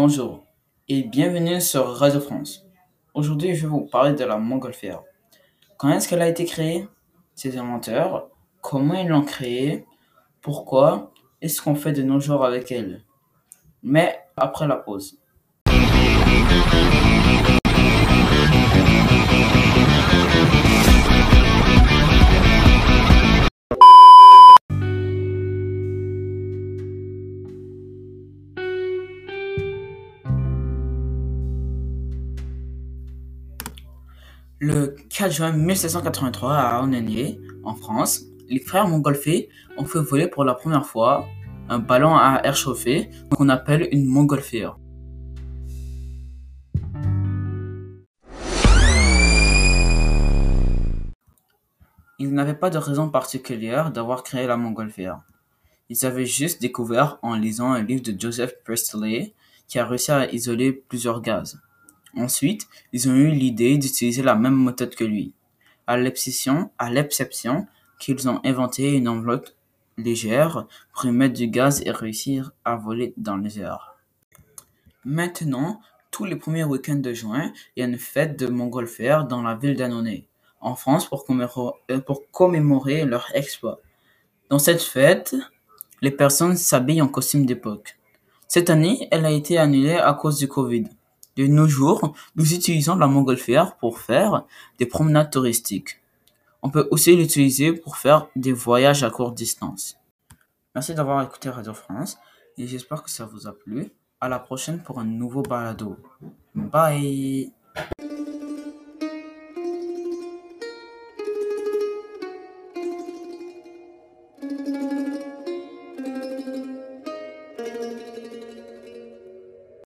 Bonjour et bienvenue sur Radio France. Aujourd'hui, je vais vous parler de la montgolfière. Quand est-ce qu'elle a été créée? Ses inventeurs Comment ils l'ont créée? Pourquoi? Est ce qu'on fait de nos jours avec elle? Mais après la pause. Le 4 juin 1783 à Annonay, en France, les frères Montgolfier ont fait voler pour la première fois un ballon à air chauffé qu'on appelle une montgolfière. Ils n'avaient pas de raison particulière d'avoir créé la montgolfière. Ils avaient juste découvert en lisant un livre de Joseph Priestley qui a réussi à isoler plusieurs gaz. Ensuite, ils ont eu l'idée d'utiliser la même méthode que lui. À l'exception, qu'ils ont inventé une enveloppe légère pour y mettre du gaz et réussir à voler dans les airs. Maintenant, tous les premiers week-ends de juin, il y a une fête de montgolfières dans la ville d'Annonay, en France, pour commémorer, euh, pour commémorer leur exploit. Dans cette fête, les personnes s'habillent en costume d'époque. Cette année, elle a été annulée à cause du Covid. De nos jours, nous utilisons la montgolfière pour faire des promenades touristiques. On peut aussi l'utiliser pour faire des voyages à courte distance. Merci d'avoir écouté Radio France et j'espère que ça vous a plu. À la prochaine pour un nouveau balado. Bye!